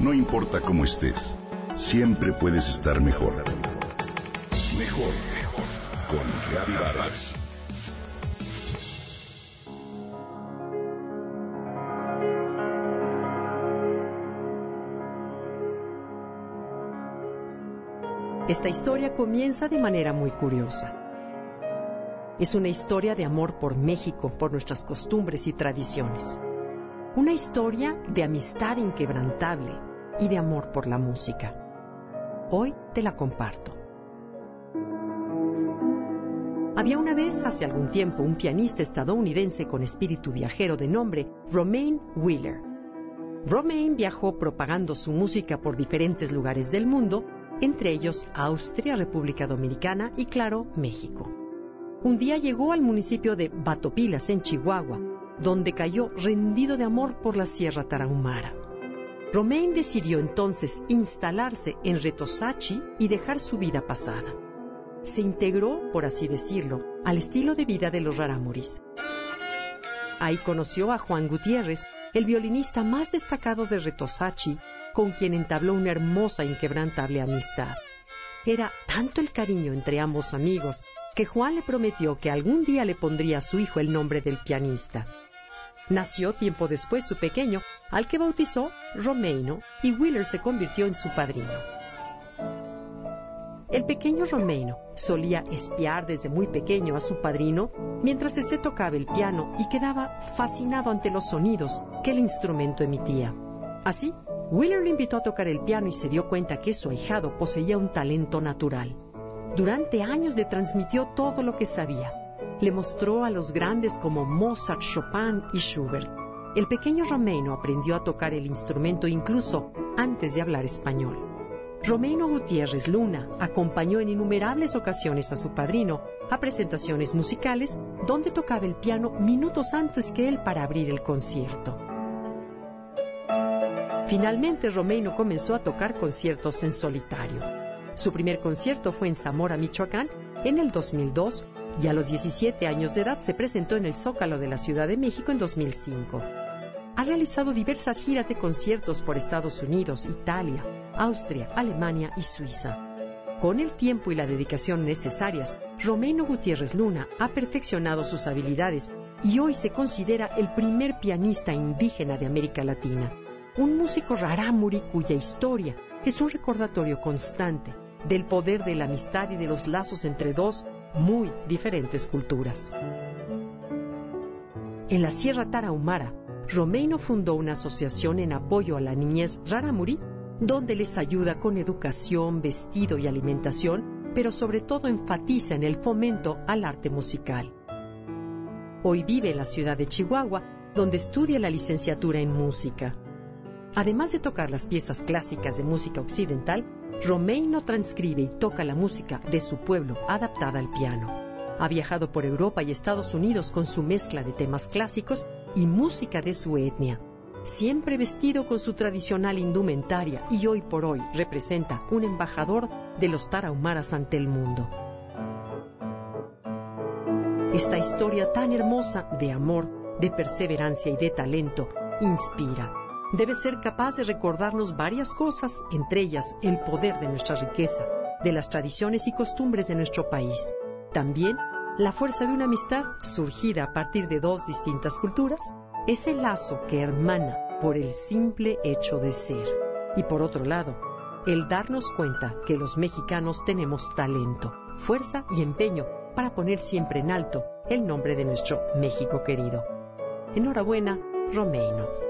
No importa cómo estés, siempre puedes estar mejor. Mejor, mejor. Con Vargas. Esta historia comienza de manera muy curiosa. Es una historia de amor por México, por nuestras costumbres y tradiciones. Una historia de amistad inquebrantable y de amor por la música. Hoy te la comparto. Había una vez, hace algún tiempo, un pianista estadounidense con espíritu viajero de nombre Romain Wheeler. Romain viajó propagando su música por diferentes lugares del mundo, entre ellos Austria, República Dominicana y, claro, México. Un día llegó al municipio de Batopilas, en Chihuahua, donde cayó rendido de amor por la Sierra Tarahumara. Romain decidió entonces instalarse en Retosachi y dejar su vida pasada. Se integró, por así decirlo, al estilo de vida de los Raramuris. Ahí conoció a Juan Gutiérrez, el violinista más destacado de Retosachi, con quien entabló una hermosa e inquebrantable amistad. Era tanto el cariño entre ambos amigos que Juan le prometió que algún día le pondría a su hijo el nombre del pianista. Nació tiempo después su pequeño, al que bautizó Romeino, y Wheeler se convirtió en su padrino. El pequeño Romeino solía espiar desde muy pequeño a su padrino mientras éste tocaba el piano y quedaba fascinado ante los sonidos que el instrumento emitía. Así, Wheeler le invitó a tocar el piano y se dio cuenta que su ahijado poseía un talento natural. Durante años le transmitió todo lo que sabía, le mostró a los grandes como Mozart, Chopin y Schubert. El pequeño Romeino aprendió a tocar el instrumento incluso antes de hablar español. Romeino Gutiérrez Luna acompañó en innumerables ocasiones a su padrino a presentaciones musicales donde tocaba el piano minutos antes que él para abrir el concierto. Finalmente Romeino comenzó a tocar conciertos en solitario. Su primer concierto fue en Zamora, Michoacán, en el 2002 y a los 17 años de edad se presentó en el Zócalo de la Ciudad de México en 2005. Ha realizado diversas giras de conciertos por Estados Unidos, Italia, Austria, Alemania y Suiza. Con el tiempo y la dedicación necesarias, Romeno Gutiérrez Luna ha perfeccionado sus habilidades y hoy se considera el primer pianista indígena de América Latina, un músico rarámuri cuya historia es un recordatorio constante del poder de la amistad y de los lazos entre dos muy diferentes culturas. En la Sierra Tarahumara, Romeino fundó una asociación en apoyo a la niñez rarámuri, donde les ayuda con educación, vestido y alimentación, pero sobre todo enfatiza en el fomento al arte musical. Hoy vive en la ciudad de Chihuahua, donde estudia la licenciatura en música. Además de tocar las piezas clásicas de música occidental, Romeino transcribe y toca la música de su pueblo adaptada al piano. Ha viajado por Europa y Estados Unidos con su mezcla de temas clásicos y música de su etnia, siempre vestido con su tradicional indumentaria y hoy por hoy representa un embajador de los tarahumaras ante el mundo. Esta historia tan hermosa de amor, de perseverancia y de talento inspira debe ser capaz de recordarnos varias cosas, entre ellas el poder de nuestra riqueza, de las tradiciones y costumbres de nuestro país. También la fuerza de una amistad surgida a partir de dos distintas culturas, es el lazo que hermana por el simple hecho de ser. Y por otro lado, el darnos cuenta que los mexicanos tenemos talento, fuerza y empeño para poner siempre en alto el nombre de nuestro México querido. Enhorabuena, Romeino.